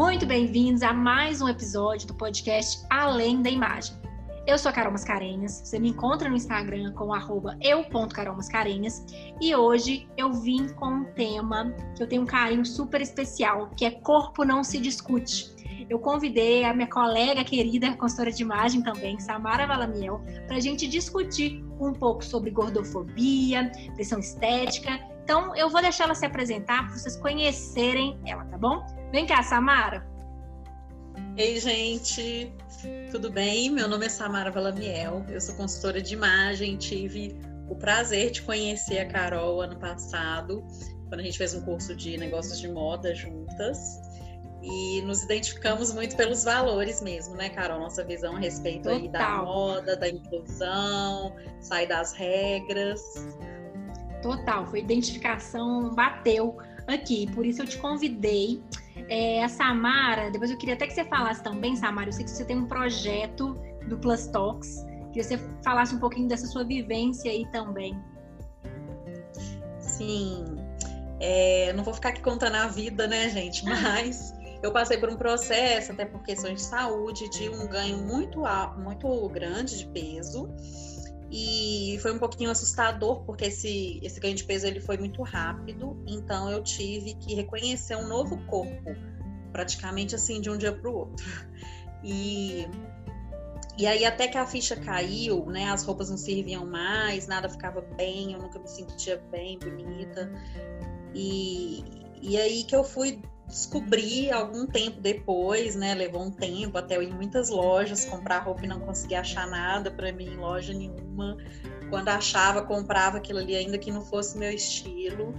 Muito bem-vindos a mais um episódio do podcast Além da Imagem. Eu sou a Carol Mascarenhas, você me encontra no Instagram com eu.carolmascarenhas e hoje eu vim com um tema que eu tenho um carinho super especial, que é Corpo Não Se Discute. Eu convidei a minha colega querida, consultora de imagem também, Samara Valamiel, para a gente discutir um pouco sobre gordofobia, pressão estética. Então, eu vou deixar ela se apresentar para vocês conhecerem ela, tá bom? Vem cá, Samara. Ei, gente, tudo bem? Meu nome é Samara Valamiel, eu sou consultora de imagem, tive o prazer de conhecer a Carol ano passado, quando a gente fez um curso de negócios de moda juntas. E nos identificamos muito pelos valores mesmo, né, Carol? Nossa visão a respeito aí da moda, da inclusão, sair das regras. Total, foi identificação, bateu aqui. Por isso eu te convidei é, a Samara, depois eu queria até que você falasse também, Samara, eu sei que você tem um projeto do Plus Talks, que você falasse um pouquinho dessa sua vivência aí também. Sim, é, não vou ficar aqui contando a vida, né, gente, mas eu passei por um processo, até por questões de saúde, de um ganho muito, muito grande de peso, e foi um pouquinho assustador porque esse, esse ganho de peso ele foi muito rápido, então eu tive que reconhecer um novo corpo, praticamente assim de um dia para o outro. E e aí até que a ficha caiu, né, as roupas não serviam mais, nada ficava bem, eu nunca me sentia bem, bonita. E, e aí que eu fui descobri algum tempo depois, né? Levou um tempo até eu ir em muitas lojas comprar roupa e não conseguia achar nada para mim em loja nenhuma. Quando achava, comprava aquilo ali, ainda que não fosse meu estilo.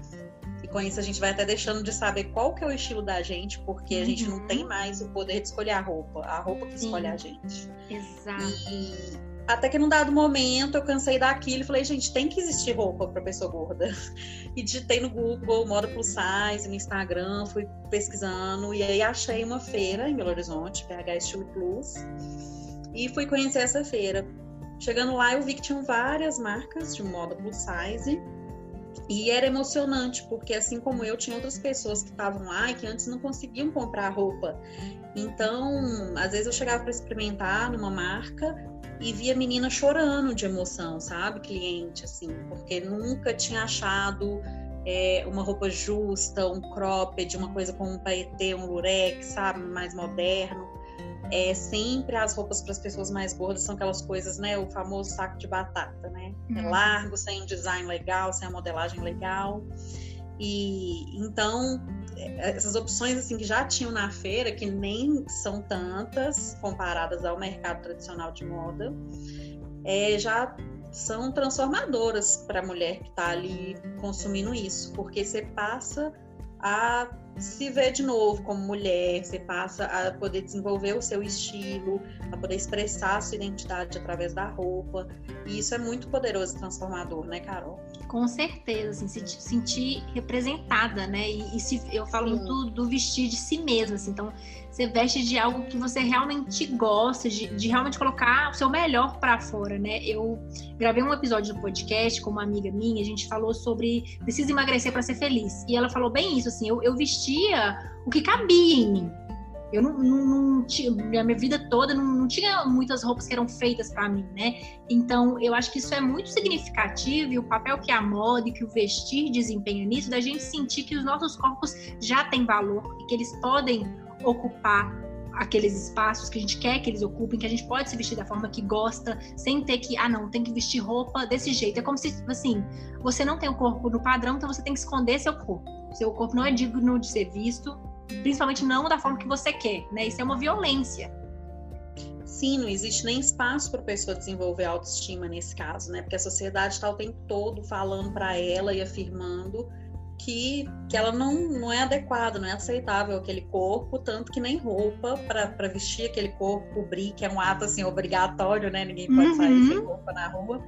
E com isso a gente vai até deixando de saber qual que é o estilo da gente, porque a gente não uhum. tem mais o poder de escolher a roupa, a roupa que Sim. escolhe a gente. Exato. E até que num dado momento eu cansei daquilo e falei, gente, tem que existir roupa para pessoa gorda. E digitei no Google moda plus size, no Instagram, fui pesquisando e aí achei uma feira em Belo Horizonte, PH Estilo Plus, e fui conhecer essa feira. Chegando lá, eu vi que tinham várias marcas de moda plus size e era emocionante, porque assim como eu, tinha outras pessoas que estavam lá e que antes não conseguiam comprar roupa. Então, às vezes eu chegava para experimentar numa marca e via menina chorando de emoção, sabe? Cliente, assim, porque nunca tinha achado é, uma roupa justa, um cropped, uma coisa com um paetê, um lurex, sabe? Mais moderno. É, sempre as roupas para as pessoas mais gordas são aquelas coisas, né? O famoso saco de batata, né? É uhum. largo, sem um design legal, sem a modelagem legal. E então essas opções assim que já tinham na feira, que nem são tantas comparadas ao mercado tradicional de moda, é, já são transformadoras para a mulher que está ali consumindo isso, porque você passa a se ver de novo como mulher, você passa a poder desenvolver o seu estilo, a poder expressar a sua identidade através da roupa. E isso é muito poderoso e transformador, né, Carol? Com certeza, assim, se sentir representada, né? E, e se, eu falo Sim. muito do vestir de si mesma, assim, então você veste de algo que você realmente gosta, de, de realmente colocar o seu melhor para fora, né? Eu gravei um episódio do podcast com uma amiga minha, a gente falou sobre precisa emagrecer para ser feliz. E ela falou bem isso, assim, eu, eu vestia o que cabia em mim. Eu não, não, não tinha, a minha vida toda não, não tinha muitas roupas que eram feitas para mim, né? Então, eu acho que isso é muito significativo e o papel que a moda e que o vestir desempenha nisso, da gente sentir que os nossos corpos já têm valor e que eles podem ocupar aqueles espaços que a gente quer que eles ocupem, que a gente pode se vestir da forma que gosta, sem ter que, ah, não, tem que vestir roupa desse jeito. É como se, assim, você não tem o corpo no padrão, então você tem que esconder seu corpo. Seu corpo não é digno de ser visto, principalmente não da forma que você quer, né? Isso é uma violência. Sim, não existe nem espaço para a pessoa desenvolver autoestima nesse caso, né? Porque a sociedade está o tempo todo falando para ela e afirmando que, que ela não, não é adequada, não é aceitável aquele corpo, tanto que nem roupa para vestir aquele corpo, cobrir, que é um ato assim obrigatório, né? Ninguém pode uhum. sair sem roupa na rua.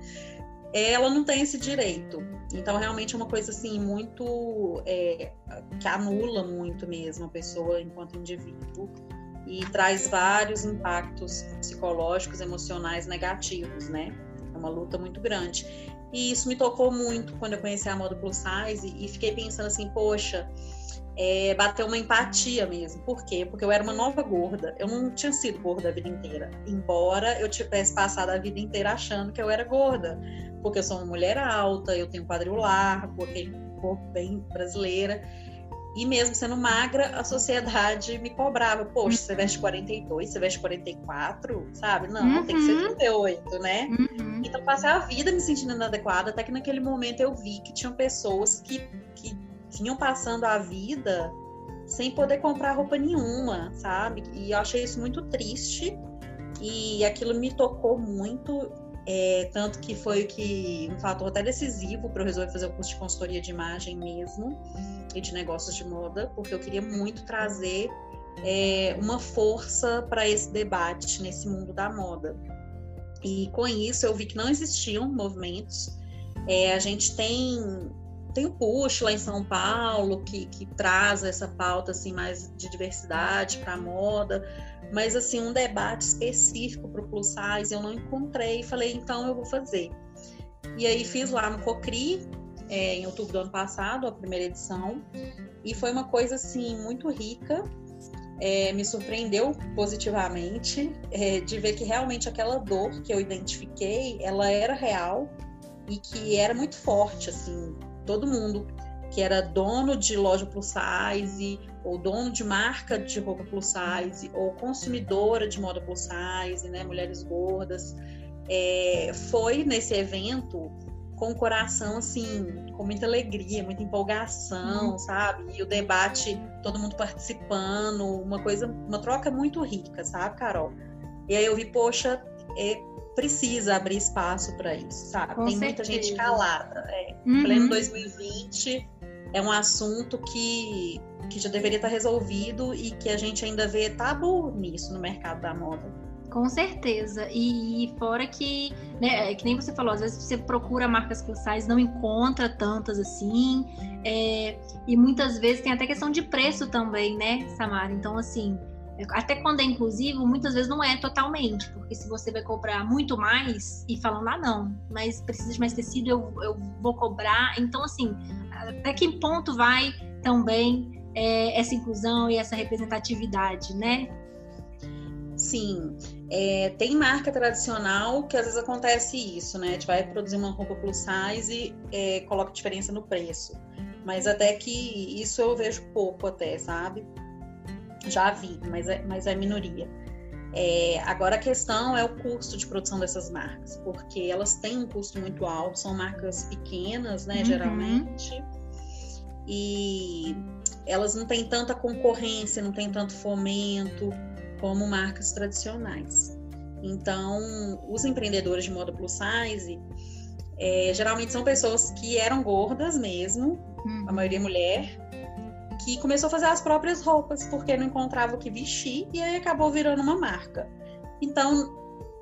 Ela não tem esse direito. Então, realmente é uma coisa assim muito é, que anula muito mesmo a pessoa enquanto indivíduo e traz vários impactos psicológicos, emocionais negativos, né? É uma luta muito grande. E isso me tocou muito quando eu conheci a moda plus size e fiquei pensando assim, poxa, é, bateu uma empatia mesmo. Por quê? Porque eu era uma nova gorda. Eu não tinha sido gorda a vida inteira. Embora eu tivesse passado a vida inteira achando que eu era gorda. Porque eu sou uma mulher alta, eu tenho quadril largo, aquele corpo bem brasileira. E mesmo sendo magra, a sociedade me cobrava. Poxa, você veste 42, você veste 44, sabe? Não, uhum. tem que ser 38, né? Uhum. Então, passei a vida me sentindo inadequada, até que naquele momento eu vi que tinham pessoas que, que vinham passando a vida sem poder comprar roupa nenhuma, sabe? E eu achei isso muito triste e aquilo me tocou muito, é, tanto que foi que um fator até decisivo para eu resolver fazer o curso de consultoria de imagem mesmo e de negócios de moda, porque eu queria muito trazer é, uma força para esse debate nesse mundo da moda. E com isso eu vi que não existiam movimentos. É, a gente tem tem o Push lá em São Paulo, que, que traz essa pauta assim, mais de diversidade para a moda, mas assim, um debate específico para o plus size eu não encontrei e falei, então eu vou fazer. E aí fiz lá no Cocri, é, em outubro do ano passado, a primeira edição, e foi uma coisa assim muito rica. É, me surpreendeu positivamente é, de ver que realmente aquela dor que eu identifiquei, ela era real e que era muito forte, assim, todo mundo que era dono de loja plus size, ou dono de marca de roupa plus size, ou consumidora de moda plus size, né, mulheres gordas, é, foi nesse evento com o coração assim, com muita alegria, muita empolgação, uhum. sabe? E o debate, todo mundo participando, uma coisa, uma troca muito rica, sabe, Carol? E aí eu vi, poxa, é, precisa abrir espaço para isso, sabe? Com Tem certeza. muita gente calada. É. Uhum. Pleno 2020 é um assunto que, que já deveria estar resolvido e que a gente ainda vê tabu nisso no mercado da moda. Com certeza. E, e, fora que, né, é que nem você falou, às vezes você procura marcas plus size, não encontra tantas assim. É, e muitas vezes tem até questão de preço também, né, Samara? Então, assim, até quando é inclusivo, muitas vezes não é totalmente, porque se você vai cobrar muito mais e falando, ah, não, mas precisa de mais tecido, eu, eu vou cobrar. Então, assim, até que ponto vai também é, essa inclusão e essa representatividade, né? Sim, é, tem marca tradicional que às vezes acontece isso, né? A gente vai produzir uma roupa plus size e é, coloca diferença no preço. Mas até que isso eu vejo pouco até, sabe? Já vi, mas é, mas é minoria. É, agora a questão é o custo de produção dessas marcas, porque elas têm um custo muito alto, são marcas pequenas, né, uhum. geralmente, e elas não têm tanta concorrência, não têm tanto fomento como marcas tradicionais. Então, os empreendedores de moda plus size é, geralmente são pessoas que eram gordas mesmo, uhum. a maioria mulher, que começou a fazer as próprias roupas porque não encontrava o que vestir e aí acabou virando uma marca. Então,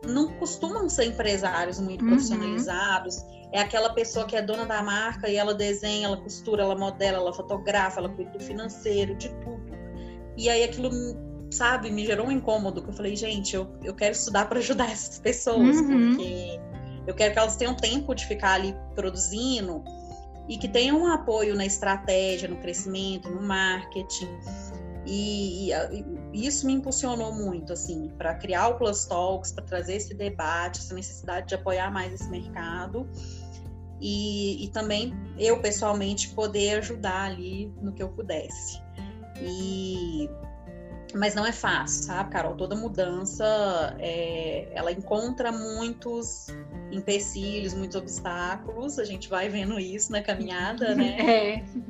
não costumam ser empresários muito uhum. profissionalizados. É aquela pessoa que é dona da marca e ela desenha, ela costura, ela modela, ela fotografa, ela cuida do financeiro, de tudo. E aí aquilo, sabe, me gerou um incômodo, que eu falei, gente, eu, eu quero estudar para ajudar essas pessoas, uhum. porque eu quero que elas tenham tempo de ficar ali produzindo e que tenham um apoio na estratégia, no crescimento, no marketing. E, e, isso me impulsionou muito, assim, para criar o Plus Talks, para trazer esse debate, essa necessidade de apoiar mais esse mercado. E, e, também eu, pessoalmente, poder ajudar ali no que eu pudesse. E mas não é fácil, sabe, Carol? Toda mudança, é, ela encontra muitos empecilhos, muitos obstáculos. A gente vai vendo isso na caminhada, né?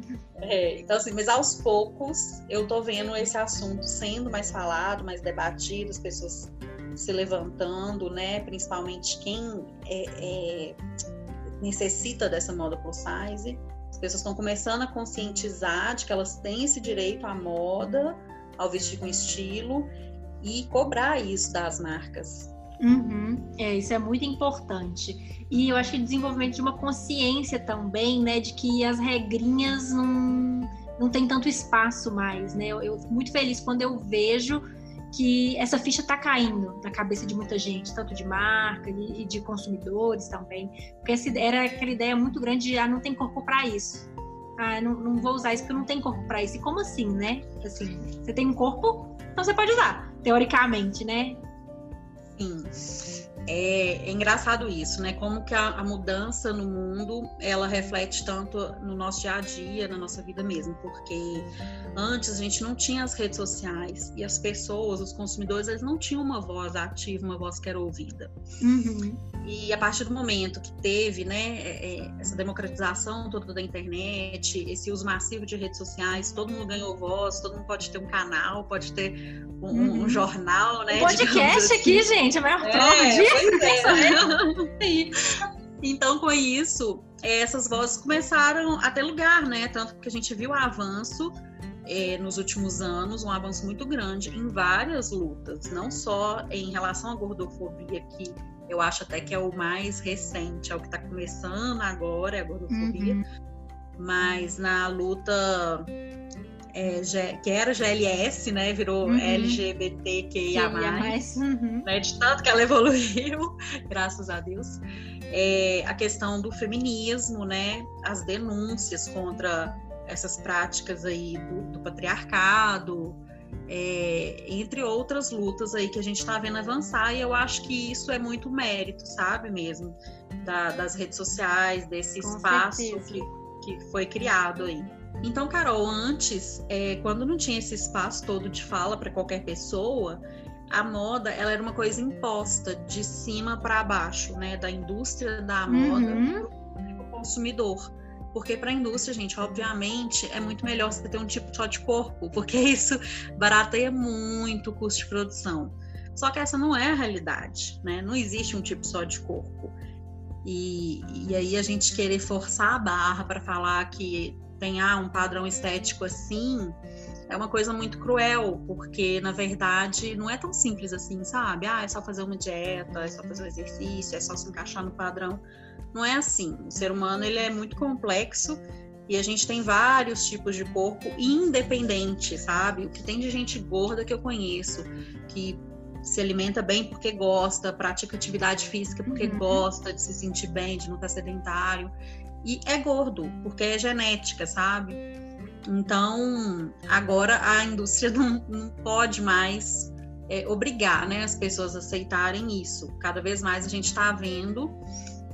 É. é. então, assim, mas aos poucos eu tô vendo esse assunto sendo mais falado, mais debatido, as pessoas se levantando, né? Principalmente quem é, é, necessita dessa moda plus size. As pessoas estão começando a conscientizar de que elas têm esse direito à moda ao vestir com estilo e cobrar isso das marcas. Uhum. É, isso é muito importante. E eu acho que o desenvolvimento de uma consciência também, né, de que as regrinhas não, não tem tanto espaço mais, né? Eu, eu fico muito feliz quando eu vejo que essa ficha está caindo na cabeça de muita gente, tanto de marca e, de consumidores também, porque essa, era aquela ideia muito grande de ah, não tem corpo para isso ah, não, não vou usar isso porque não tenho corpo para isso. E como assim, né? Assim, você tem um corpo, então você pode usar, teoricamente, né? Sim. É, é, engraçado isso, né? Como que a, a, mudança no mundo ela reflete tanto no nosso dia a dia, na nossa vida mesmo, porque antes a gente não tinha as redes sociais e as pessoas, os consumidores, eles não tinham uma voz ativa, uma voz que era ouvida. Uhum. E a partir do momento que teve, né, é, é, essa democratização toda da internet, esse uso massivo de redes sociais, todo mundo ganhou voz, todo mundo pode ter um canal, pode ter um, uhum. um jornal, né? Um podcast assim. aqui, gente, a maior é, prova disso. É. então, com isso, essas vozes começaram a ter lugar, né? Tanto que a gente viu o avanço é, nos últimos anos, um avanço muito grande em várias lutas, não só em relação à gordofobia, que eu acho até que é o mais recente, é o que está começando agora, é a gordofobia. Uhum. Mas na luta é, que era GLS, né? Virou uhum. LGBTQIA+, uhum. né? De tanto que ela evoluiu, graças a Deus. É, a questão do feminismo, né? As denúncias contra essas práticas aí do, do patriarcado, é, entre outras lutas aí que a gente está vendo avançar, e eu acho que isso é muito mérito, sabe mesmo, da, das redes sociais, desse Com espaço que, que foi criado aí. Então, Carol, antes, é, quando não tinha esse espaço todo de fala para qualquer pessoa, a moda ela era uma coisa imposta de cima para baixo, né, da indústria da moda uhum. para o consumidor. Porque para a indústria, gente, obviamente, é muito melhor você ter um tipo só de corpo, porque isso barateia muito o custo de produção. Só que essa não é a realidade, né? Não existe um tipo só de corpo. E, e aí a gente querer forçar a barra para falar que tem ah, um padrão estético assim, é uma coisa muito cruel, porque na verdade não é tão simples assim, sabe? Ah, é só fazer uma dieta, é só fazer um exercício, é só se encaixar no padrão. Não é assim. O ser humano ele é muito complexo e a gente tem vários tipos de corpo independente, sabe? O que tem de gente gorda que eu conheço, que se alimenta bem porque gosta, pratica atividade física porque uhum. gosta de se sentir bem, de não estar sedentário. E é gordo, porque é genética, sabe? Então, agora a indústria não, não pode mais é, obrigar né, as pessoas a aceitarem isso. Cada vez mais a gente está vendo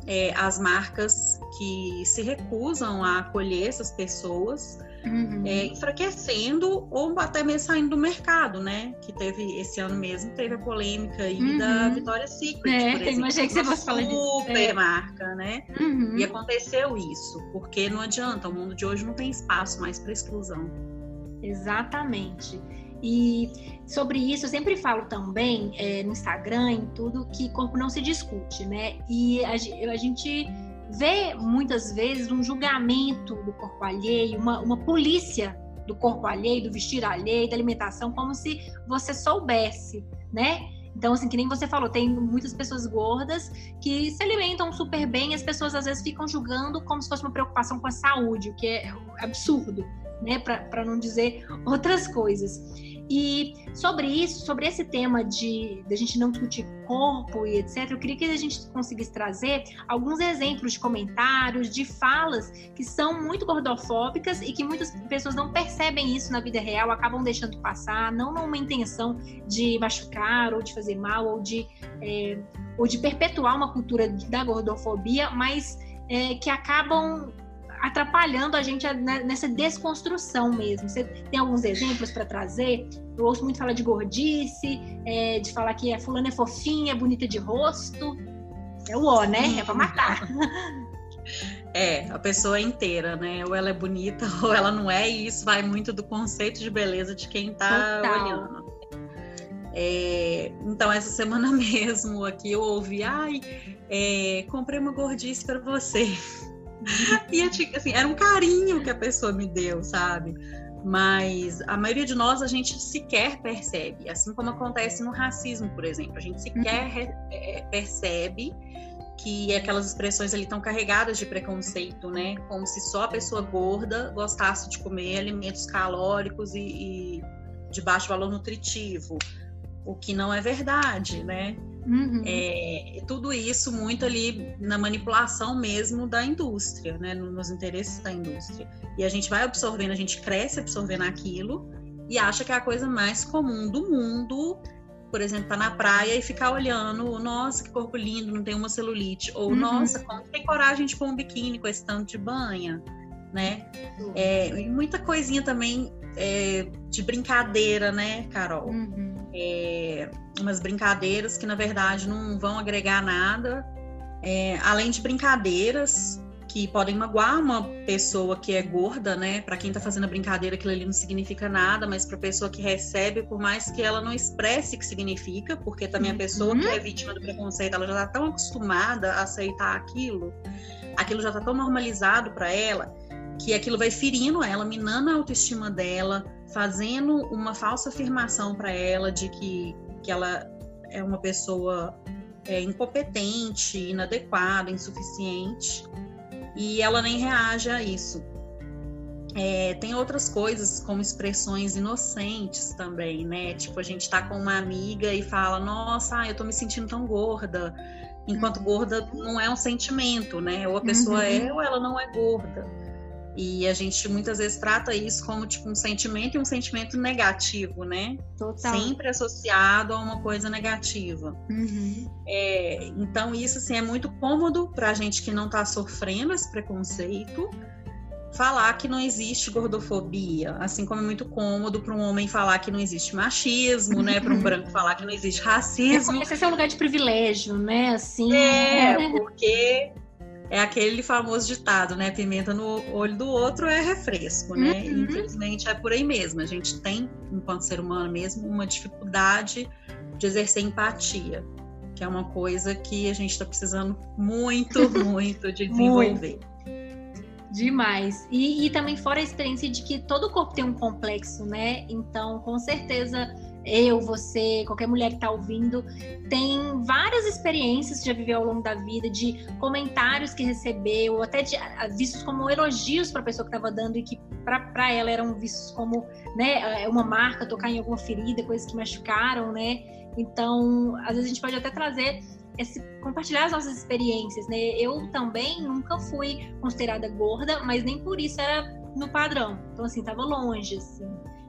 é, as marcas que se recusam a acolher essas pessoas, uhum. é, enfraquecendo ou até mesmo saindo do mercado, né? Que teve esse ano mesmo, teve a polêmica aí uhum. da Victoria's Secret, é, por exemplo. Imaginei que você fosse falar disso. Super é. marca, né? Uhum. E aconteceu isso, porque não adianta, o mundo de hoje não tem espaço mais para exclusão. Exatamente. E sobre isso, eu sempre falo também é, no Instagram, em tudo, que corpo não se discute, né? E a, a gente vê muitas vezes um julgamento do corpo alheio, uma, uma polícia do corpo alheio, do vestir alheio, da alimentação, como se você soubesse, né? Então, assim, que nem você falou, tem muitas pessoas gordas que se alimentam super bem, as pessoas às vezes ficam julgando como se fosse uma preocupação com a saúde, o que é absurdo, né? Para não dizer outras coisas. E sobre isso, sobre esse tema de, de a gente não discutir corpo e etc., eu queria que a gente conseguisse trazer alguns exemplos de comentários, de falas que são muito gordofóbicas e que muitas pessoas não percebem isso na vida real, acabam deixando passar, não numa intenção de machucar ou de fazer mal ou de, é, ou de perpetuar uma cultura da gordofobia, mas é, que acabam atrapalhando a gente nessa desconstrução mesmo. Você tem alguns exemplos para trazer? Eu ouço muito falar de gordice, é, de falar que a fulana é fofinha, é bonita de rosto. É o ó, né? É para matar. É, a pessoa é inteira, né? Ou ela é bonita ou ela não é, e isso vai muito do conceito de beleza de quem tá Total. olhando. É, então, essa semana mesmo aqui eu ouvi, ai, é, comprei uma gordice para você. e assim, era um carinho que a pessoa me deu, sabe? Mas a maioria de nós a gente sequer percebe, assim como acontece no racismo, por exemplo, a gente sequer uhum. Percebe que aquelas expressões ali estão carregadas de preconceito, né? Como se só a pessoa gorda gostasse de comer alimentos calóricos e, e de baixo valor nutritivo, o que não é verdade, né? Uhum. É, tudo isso muito ali na manipulação mesmo da indústria, né? Nos interesses da indústria. E a gente vai absorvendo, a gente cresce absorvendo aquilo e acha que é a coisa mais comum do mundo. Por exemplo, tá na praia e ficar olhando, nossa, que corpo lindo, não tem uma celulite. Ou, uhum. nossa, como tem coragem de pôr um biquíni com esse tanto de banha, né? É, e muita coisinha também é, de brincadeira, né, Carol? Uhum. É, umas brincadeiras que, na verdade, não vão agregar nada. É, além de brincadeiras que podem magoar uma pessoa que é gorda, né? Para quem tá fazendo a brincadeira, aquilo ali não significa nada, mas para pessoa que recebe, por mais que ela não expresse o que significa, porque também a uhum. pessoa uhum. que é vítima do preconceito, ela já tá tão acostumada a aceitar aquilo, aquilo já tá tão normalizado para ela, que aquilo vai ferindo ela, minando a autoestima dela, fazendo uma falsa afirmação para ela de que, que ela é uma pessoa é, incompetente, inadequada, insuficiente, e ela nem reage a isso. É, tem outras coisas, como expressões inocentes também, né? Tipo, a gente tá com uma amiga e fala, nossa, eu tô me sentindo tão gorda. Enquanto gorda não é um sentimento, né? Ou a pessoa uhum. é ou ela não é gorda. E a gente muitas vezes trata isso como tipo um sentimento e um sentimento negativo, né? Total. Sempre associado a uma coisa negativa. Uhum. É, então, isso assim, é muito cômodo para a gente que não está sofrendo esse preconceito falar que não existe gordofobia, assim como é muito cômodo para um homem falar que não existe machismo, né? Para um branco falar que não existe racismo. Esse é um lugar de privilégio, né? Assim. É, porque é aquele famoso ditado, né? Pimenta no olho do outro é refresco, né? Uhum. Infelizmente é por aí mesmo. A gente tem, enquanto ser humano mesmo, uma dificuldade de exercer empatia, que é uma coisa que a gente está precisando muito, muito de desenvolver. muito. Demais. E, e também fora a experiência de que todo corpo tem um complexo, né? Então, com certeza eu, você, qualquer mulher que está ouvindo, tem várias experiências que já viveu ao longo da vida, de comentários que recebeu, até de, vistos como elogios para a pessoa que estava dando e que para ela eram vistos como né, é uma marca, tocar em alguma ferida, coisas que machucaram, né? Então, às vezes a gente pode até trazer esse, compartilhar as nossas experiências, né? Eu também nunca fui considerada gorda, mas nem por isso era no padrão. Então, assim, tava longe, assim.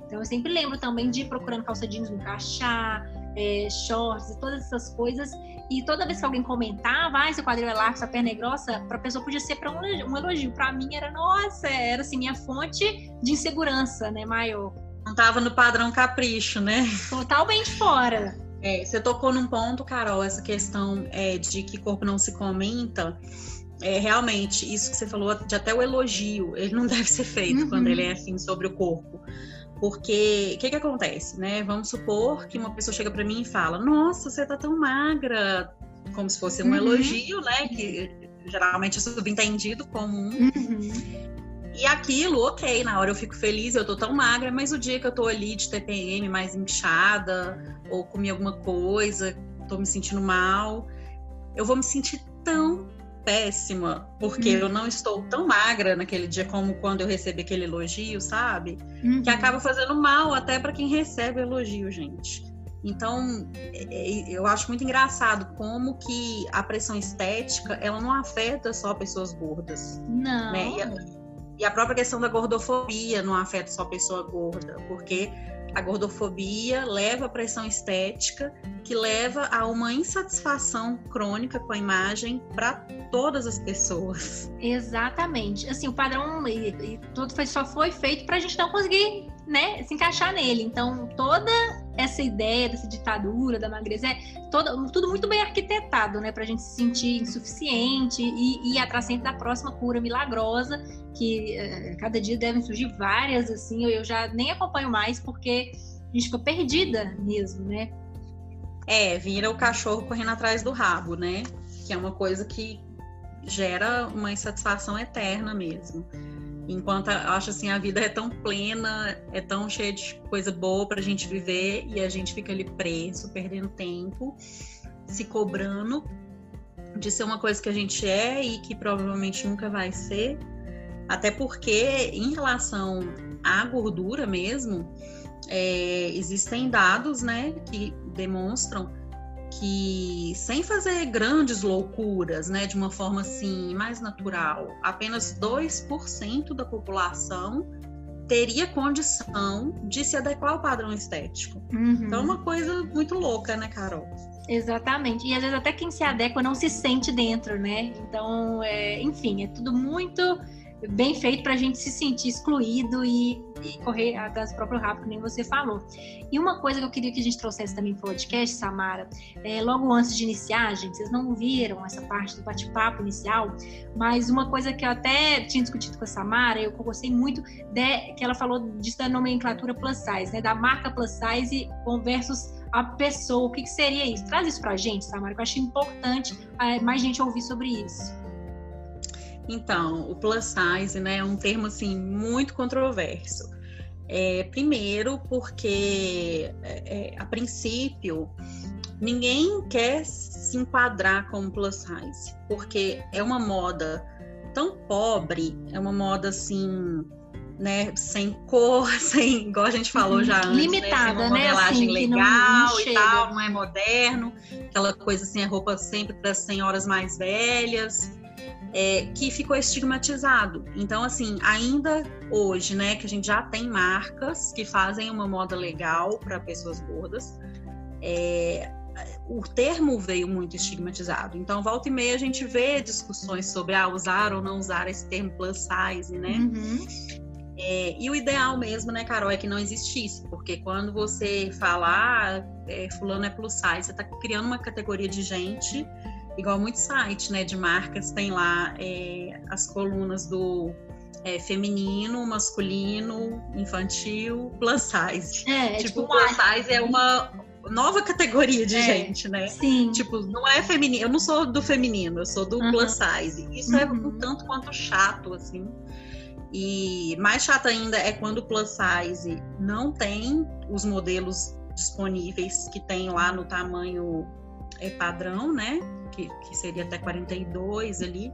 Então eu sempre lembro também de ir procurando calça jeans no cachá, é, shorts, todas essas coisas. E toda vez que alguém comentava, ah, seu quadril é largo, sua perna é grossa, para a pessoa podia ser para um, um, elogio. Para mim era, nossa, era assim, minha fonte de insegurança, né, maior. Não tava no padrão capricho, né? Totalmente fora. É, você tocou num ponto, Carol, essa questão é, de que corpo não se comenta. É, realmente, isso que você falou, de até o elogio, ele não deve ser feito uhum. quando ele é assim sobre o corpo. Porque o que, que acontece, né? Vamos supor que uma pessoa chega para mim e fala: Nossa, você tá tão magra, como se fosse um uhum. elogio, né? Que geralmente é subentendido como um. Uhum. E aquilo, ok, na hora eu fico feliz, eu tô tão magra, mas o dia que eu tô ali de TPM mais inchada, ou comi alguma coisa, tô me sentindo mal, eu vou me sentir tão péssima, porque uhum. eu não estou tão magra naquele dia como quando eu recebi aquele elogio, sabe? Uhum. Que acaba fazendo mal até para quem recebe o elogio, gente. Então, é, é, eu acho muito engraçado como que a pressão estética, ela não afeta só pessoas gordas. Não. Né? E, a, e a própria questão da gordofobia não afeta só pessoa gorda, porque a gordofobia leva à pressão estética, que leva a uma insatisfação crônica com a imagem para todas as pessoas. Exatamente. Assim, o padrão e, e tudo foi, só foi feito para a gente não conseguir né, se encaixar nele. Então, toda essa ideia dessa ditadura, da magreza, é toda, tudo muito bem arquitetado, né, para a gente se sentir insuficiente e, ir atrás sempre da próxima cura milagrosa, que é, cada dia devem surgir várias, assim, eu, já nem acompanho mais, porque a gente fica perdida mesmo, né? É, vira o cachorro correndo atrás do rabo, né? Que é uma coisa que gera uma insatisfação eterna mesmo. Enquanto acho assim, a vida é tão plena, é tão cheia de coisa boa para a gente viver e a gente fica ali preso, perdendo tempo, se cobrando de ser uma coisa que a gente é e que provavelmente nunca vai ser. Até porque, em relação à gordura mesmo, é, existem dados né, que demonstram que sem fazer grandes loucuras, né, de uma forma assim mais natural, apenas 2% da população teria condição de se adequar ao padrão estético. Uhum. Então é uma coisa muito louca, né, Carol? Exatamente. E às vezes até quem se adequa não se sente dentro, né? Então, é, enfim, é tudo muito bem feito para a gente se sentir excluído e, e correr atrás do próprio rabo, que nem você falou. E uma coisa que eu queria que a gente trouxesse também para o podcast, Samara, é, logo antes de iniciar, gente, vocês não viram essa parte do bate-papo inicial, mas uma coisa que eu até tinha discutido com a Samara, eu gostei muito, de, que ela falou disso da nomenclatura plus size, né, da marca plus size versus a pessoa, o que, que seria isso? Traz isso para a gente, Samara, que eu acho importante é, mais gente ouvir sobre isso. Então, o plus size né, é um termo assim muito controverso. É, primeiro, porque é, é, a princípio ninguém quer se enquadrar como plus size, porque é uma moda tão pobre, é uma moda assim, né, sem cor, sem, igual a gente falou já antes, limitada, né, uma né, modelagem assim, legal não, não e tal, não é moderno, aquela coisa assim, é roupa sempre para senhoras mais velhas é, que ficou estigmatizado. Então, assim, ainda hoje, né, que a gente já tem marcas que fazem uma moda legal para pessoas gordas, é, o termo veio muito estigmatizado. Então, volta e meia a gente vê discussões sobre ah, usar ou não usar esse termo plus size, né? Uhum. É, e o ideal mesmo, né, Carol, é que não existisse, porque quando você falar ah, é, fulano é plus size, você está criando uma categoria de gente igual muito site, né, de marcas, tem lá é, as colunas do é, feminino, masculino, infantil, plus size. É, é tipo, tipo plus size é uma nova categoria de é, gente, né? Sim. Tipo, não é feminino, eu não sou do feminino, eu sou do uhum. plus size. Isso uhum. é um tanto quanto chato, assim. E mais chato ainda é quando o plus size não tem os modelos disponíveis que tem lá no tamanho é, padrão, né? que, que seria até 42 ali.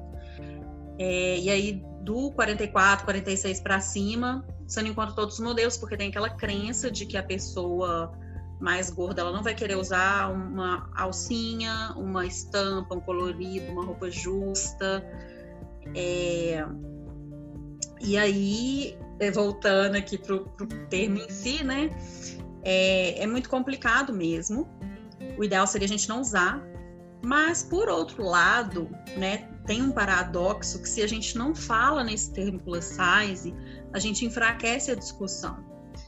É, e aí, do 44, 46 para cima, você não encontra todos os modelos, porque tem aquela crença de que a pessoa mais gorda ela não vai querer usar uma alcinha, uma estampa, um colorido, uma roupa justa. É... E aí, é, voltando aqui para o termo em si, né? É, é muito complicado mesmo. O ideal seria a gente não usar, mas, por outro lado, né, tem um paradoxo que se a gente não fala nesse termo plus size, a gente enfraquece a discussão.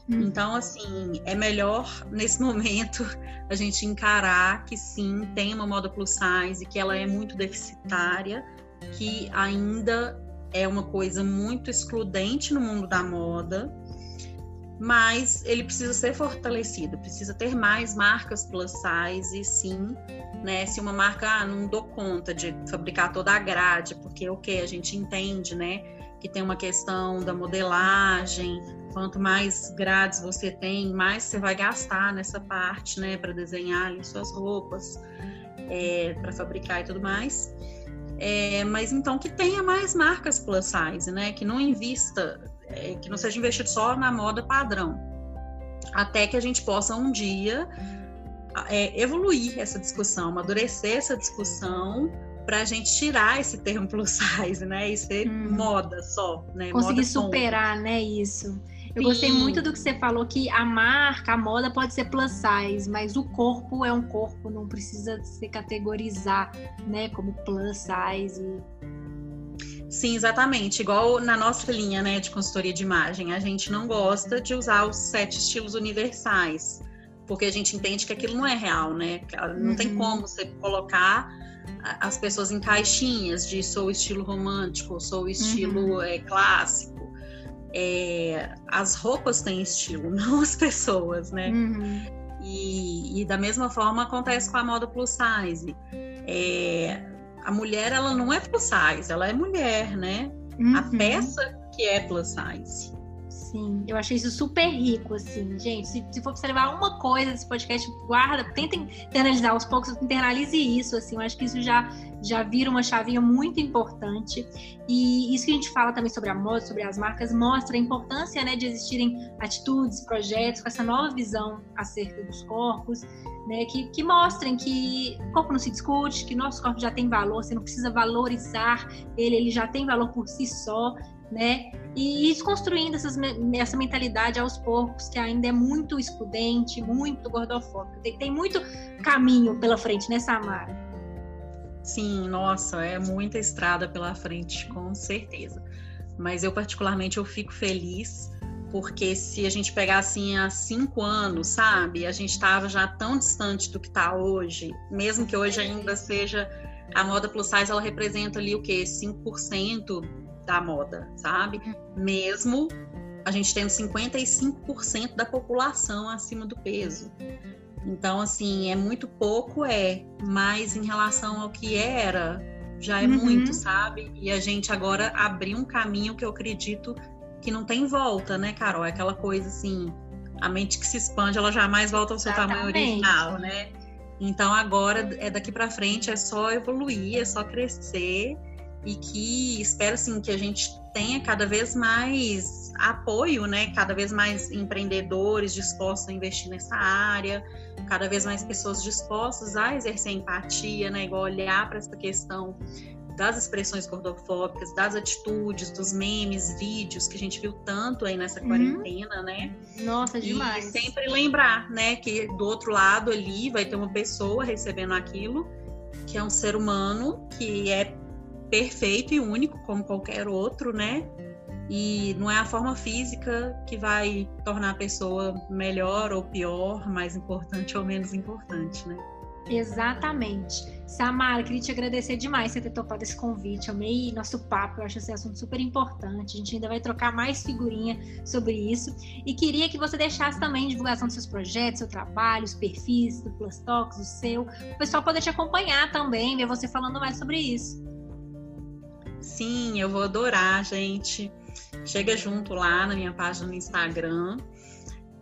Hum. Então, assim, é melhor nesse momento a gente encarar que sim, tem uma moda plus size, que ela é muito deficitária, que ainda é uma coisa muito excludente no mundo da moda, mas ele precisa ser fortalecido, precisa ter mais marcas plus size, sim, né? Se uma marca ah, não dou conta de fabricar toda a grade, porque o que a gente entende, né, que tem uma questão da modelagem, quanto mais grades você tem, mais você vai gastar nessa parte, né, para desenhar ali suas roupas, é, para fabricar e tudo mais. É, mas então que tenha mais marcas plus size, né? Que não invista é, que não seja investido só na moda padrão, até que a gente possa um dia é, evoluir essa discussão, amadurecer essa discussão para a gente tirar esse termo plus size, né? E ser hum. moda só, né? Conseguir moda superar, né? Isso. Eu Sim. gostei muito do que você falou que a marca, a moda pode ser plus size, mas o corpo é um corpo, não precisa se categorizar, né, como plus size. Sim, exatamente. Igual na nossa linha né, de consultoria de imagem, a gente não gosta de usar os sete estilos universais, porque a gente entende que aquilo não é real, né? Não uhum. tem como você colocar as pessoas em caixinhas de sou estilo romântico, sou estilo uhum. é, clássico. É, as roupas têm estilo, não as pessoas, né? Uhum. E, e, da mesma forma acontece com a moda plus size. É, a mulher ela não é plus size, ela é mulher, né? Uhum. A peça que é plus size. Sim, eu achei isso super rico, assim, gente. Se, se for pra levar uma coisa desse podcast, guarda, tentem internalizar aos poucos, internalize isso, assim, eu acho que isso já, já vira uma chavinha muito importante. E isso que a gente fala também sobre a moda, sobre as marcas, mostra a importância, né, de existirem atitudes, projetos com essa nova visão acerca dos corpos, né, que, que mostrem que o corpo não se discute, que nosso corpo já tem valor, você não precisa valorizar ele, ele já tem valor por si só, né? E desconstruindo essas, essa mentalidade aos poucos, que ainda é muito excludente, muito gordofóbica. Tem, tem muito caminho pela frente, né, Samara? Sim, nossa, é muita estrada pela frente, com certeza. Mas eu, particularmente, eu fico feliz porque se a gente pegar assim há cinco anos, sabe, a gente estava já tão distante do que está hoje, mesmo que hoje ainda seja a moda plus size, ela representa ali o quê? 5% da moda, sabe? Uhum. Mesmo a gente tendo 55% da população acima do peso. Então, assim, é muito pouco, é, mas em relação ao que era, já é uhum. muito, sabe? E a gente agora abriu um caminho que eu acredito que não tem volta, né, Carol? É aquela coisa assim, a mente que se expande, ela jamais volta ao seu Exatamente. tamanho original, né? Então agora é daqui para frente é só evoluir, é só crescer e que espero assim que a gente tenha cada vez mais apoio, né? Cada vez mais empreendedores dispostos a investir nessa área, cada vez mais pessoas dispostas a exercer empatia, né? Igual olhar para essa questão das expressões gordofóbicas, das atitudes, dos memes, vídeos que a gente viu tanto aí nessa uhum. quarentena, né? Nossa, demais. E sempre lembrar, né, que do outro lado ali vai ter uma pessoa recebendo aquilo, que é um ser humano que é perfeito e único como qualquer outro, né? E não é a forma física que vai tornar a pessoa melhor ou pior, mais importante ou menos importante, né? Exatamente. Samara, queria te agradecer demais por ter topado esse convite. Amei nosso papo, eu acho esse assunto super importante. A gente ainda vai trocar mais figurinha sobre isso. E queria que você deixasse também divulgação dos seus projetos, seu trabalho, os perfis do Plus Talks, o seu. O pessoal poder te acompanhar também, ver você falando mais sobre isso. Sim, eu vou adorar, gente. Chega junto lá na minha página no Instagram.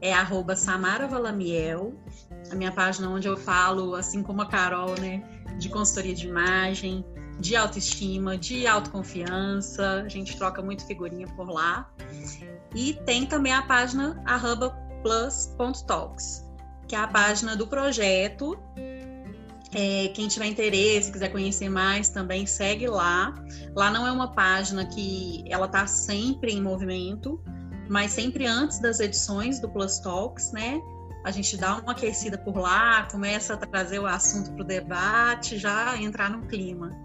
É arroba Samara Valamiel a minha página onde eu falo, assim como a Carol, né, de consultoria de imagem, de autoestima, de autoconfiança. A gente troca muito figurinha por lá. E tem também a página plus.talks, que é a página do projeto. É, quem tiver interesse, quiser conhecer mais, também segue lá. Lá não é uma página que ela está sempre em movimento, mas sempre antes das edições do Plus Talks, né? a gente dá uma aquecida por lá, começa a trazer o assunto para o debate, já entrar no clima.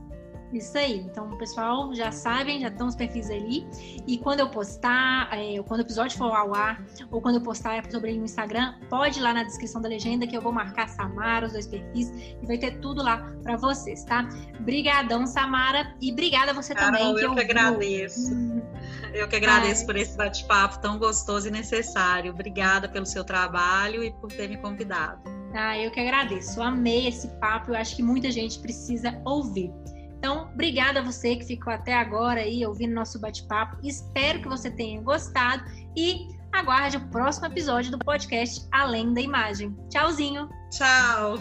Isso aí. Então, o pessoal já sabem, já estão os perfis ali. E quando eu postar, é, quando o episódio for ao ar, ou quando eu postar sobre no Instagram, pode ir lá na descrição da legenda que eu vou marcar Samara, os dois perfis, e vai ter tudo lá para vocês, tá? Brigadão, Samara. E obrigada a você Carol, também. Que eu, eu que agradeço. Eu que agradeço Ai. por esse bate-papo tão gostoso e necessário. Obrigada pelo seu trabalho e por ter me convidado. Ah, eu que agradeço. Eu amei esse papo. Eu acho que muita gente precisa ouvir. Então, obrigada a você que ficou até agora aí ouvindo nosso bate-papo. Espero que você tenha gostado e aguarde o próximo episódio do podcast Além da Imagem. Tchauzinho. Tchau.